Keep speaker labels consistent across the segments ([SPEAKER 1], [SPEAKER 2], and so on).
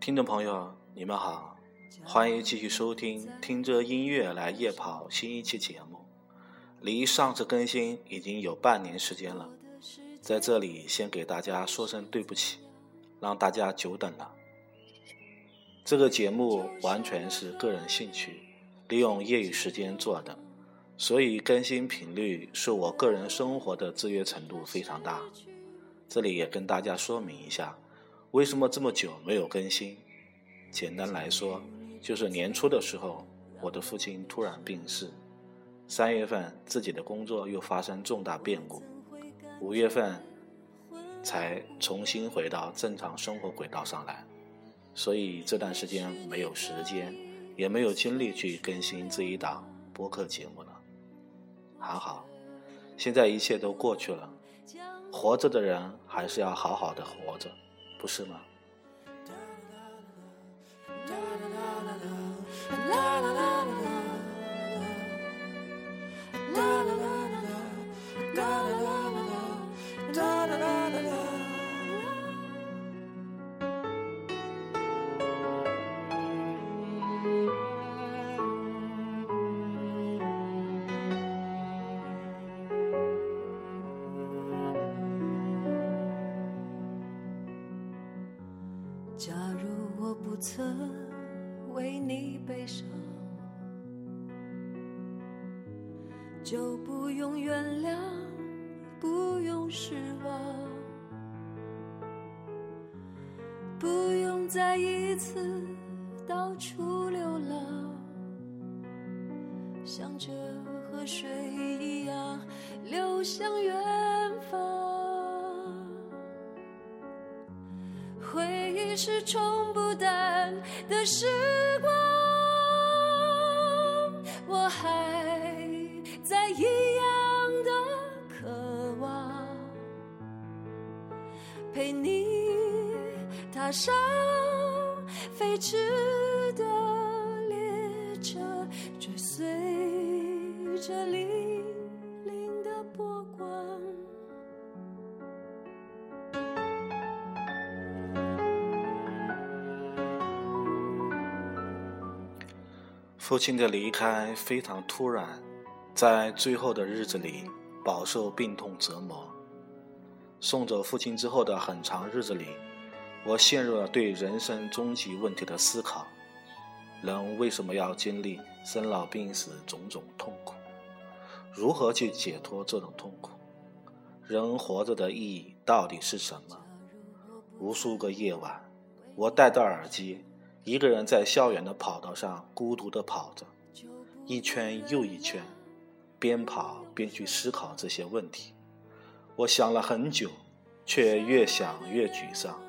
[SPEAKER 1] 听众朋友，你们好，欢迎继续收听《听着音乐来夜跑》新一期节目。离上次更新已经有半年时间了，在这里先给大家说声对不起，让大家久等了。这个节目完全是个人兴趣，利用业余时间做的，所以更新频率是我个人生活的制约程度非常大。这里也跟大家说明一下。为什么这么久没有更新？简单来说，就是年初的时候，我的父亲突然病逝。三月份自己的工作又发生重大变故，五月份才重新回到正常生活轨道上来。所以这段时间没有时间，也没有精力去更新这一档播客节目了。还好，现在一切都过去了，活着的人还是要好好的活着。不是吗？
[SPEAKER 2] 曾为你悲伤，就不用原谅，不用失望，不用再一次到处流浪，像这河水一样流向远你是冲不淡的时光，我还在一样的渴望，陪你踏上飞驰
[SPEAKER 1] 父亲的离开非常突然，在最后的日子里饱受病痛折磨。送走父亲之后的很长日子里，我陷入了对人生终极问题的思考：人为什么要经历生老病死种种痛苦？如何去解脱这种痛苦？人活着的意义到底是什么？无数个夜晚，我戴着耳机。一个人在校园的跑道上孤独地跑着，一圈又一圈，边跑边去思考这些问题。我想了很久，却越想越沮丧。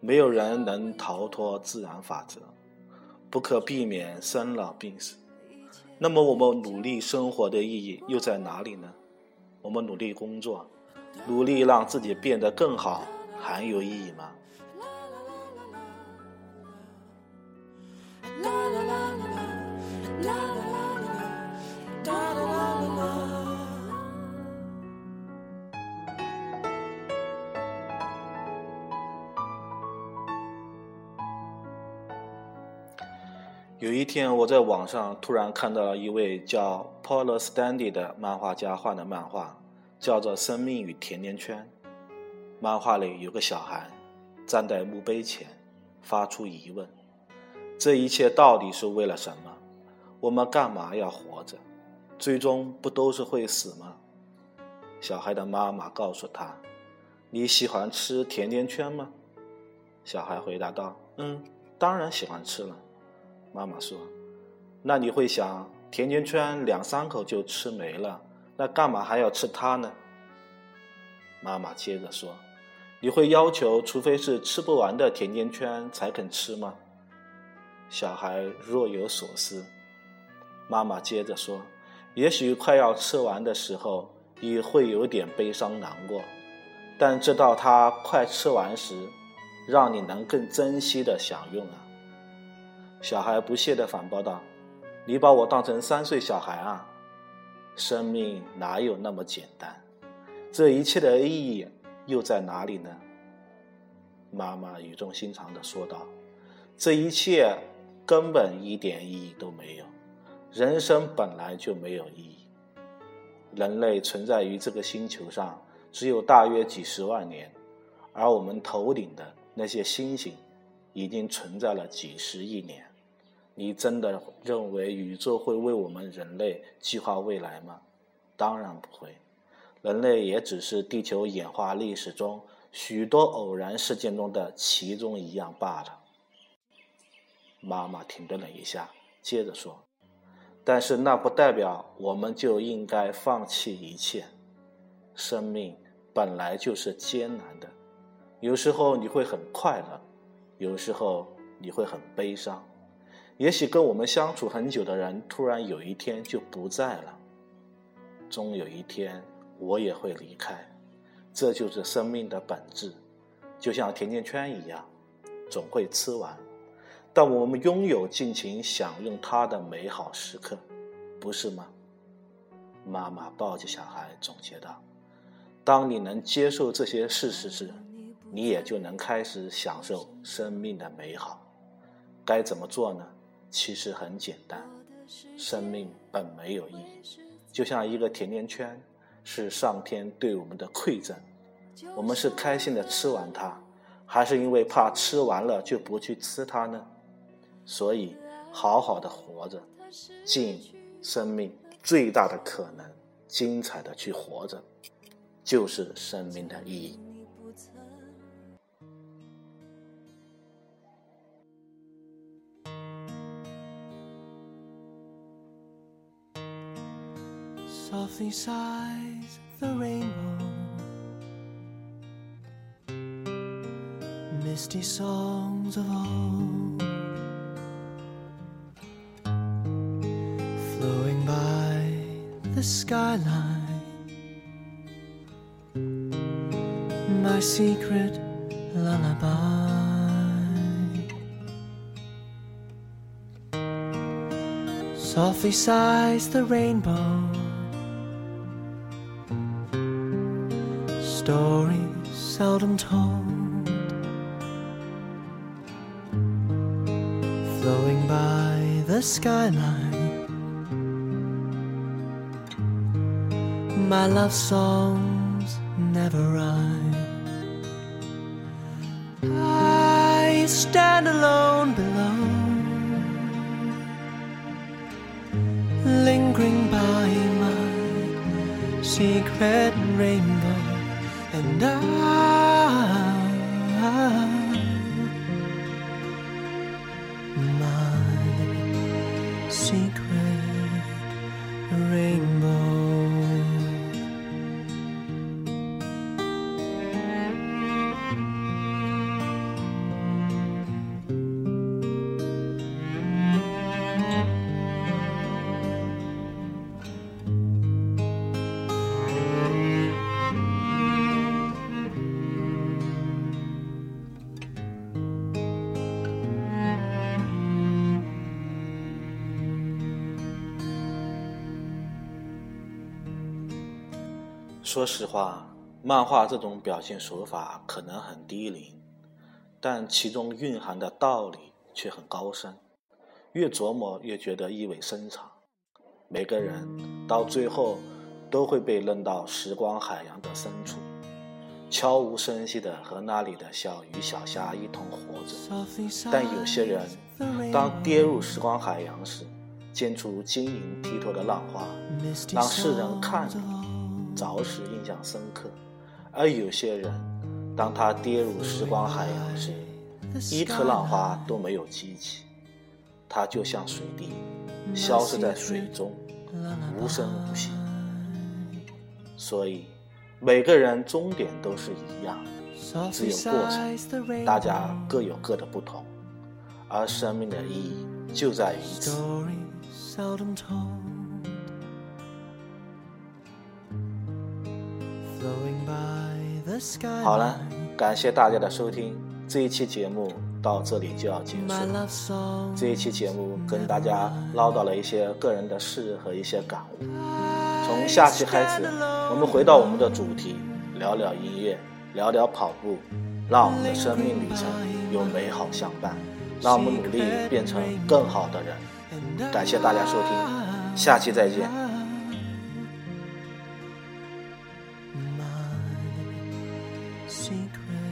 [SPEAKER 1] 没有人能逃脱自然法则，不可避免生老病死。那么我们努力生活的意义又在哪里呢？我们努力工作，努力让自己变得更好，还有意义吗？有一天，我在网上突然看到了一位叫 Paul Stanley 的漫画家画的漫画，叫做《生命与甜甜圈》。漫画里有个小孩站在墓碑前，发出疑问：这一切到底是为了什么？我们干嘛要活着？最终不都是会死吗？小孩的妈妈告诉他：“你喜欢吃甜甜圈吗？”小孩回答道：“嗯，当然喜欢吃了。”妈妈说：“那你会想，甜甜圈两三口就吃没了，那干嘛还要吃它呢？”妈妈接着说：“你会要求，除非是吃不完的甜甜圈才肯吃吗？”小孩若有所思。妈妈接着说：“也许快要吃完的时候，你会有点悲伤难过，但直到它快吃完时，让你能更珍惜的享用啊。”小孩不屑地反驳道：“你把我当成三岁小孩啊！生命哪有那么简单？这一切的意义又在哪里呢？”妈妈语重心长地说道：“这一切根本一点意义都没有。人生本来就没有意义。人类存在于这个星球上只有大约几十万年，而我们头顶的那些星星已经存在了几十亿年。你真的认为宇宙会为我们人类计划未来吗？当然不会。人类也只是地球演化历史中许多偶然事件中的其中一样罢了。妈妈停顿了一下，接着说：“但是那不代表我们就应该放弃一切。生命本来就是艰难的，有时候你会很快乐，有时候你会很悲伤。”也许跟我们相处很久的人，突然有一天就不在了。终有一天，我也会离开，这就是生命的本质，就像甜甜圈一样，总会吃完。但我们拥有尽情享用它的美好时刻，不是吗？妈妈抱着小孩总结道：“当你能接受这些事实时，你也就能开始享受生命的美好。该怎么做呢？”其实很简单，生命本没有意义，就像一个甜甜圈，是上天对我们的馈赠。我们是开心的吃完它，还是因为怕吃完了就不去吃它呢？所以，好好的活着，尽生命最大的可能，精彩的去活着，就是生命的意义。Softly sighs the rainbow. Misty songs of old flowing by the skyline. My secret lullaby. Softly sighs the rainbow. Stories seldom told, flowing by the skyline. My love songs never rhyme. I stand alone below, lingering by my secret rainbow my secret 说实话，漫画这种表现手法可能很低龄，但其中蕴含的道理却很高深，越琢磨越觉得意味深长。每个人到最后都会被扔到时光海洋的深处，悄无声息地和那里的小鱼小虾一同活着。但有些人，当跌入时光海洋时，溅出晶莹剔透的浪花，让世人看你。着实印象深刻，而有些人，当他跌入时光海洋时，一颗浪花都没有激起，他就像水滴，消失在水中，无声无息。所以，每个人终点都是一样，只有过程，大家各有各的不同，而生命的意义就在于此。好了，感谢大家的收听，这一期节目到这里就要结束了。这一期节目跟大家唠叨了一些个人的事和一些感悟。从下期开始，我们回到我们的主题，聊聊音乐，聊聊跑步，让我们的生命旅程有美好相伴。
[SPEAKER 3] 让我们努力变成更好的人。感谢大家收听，下期再见。
[SPEAKER 4] Secret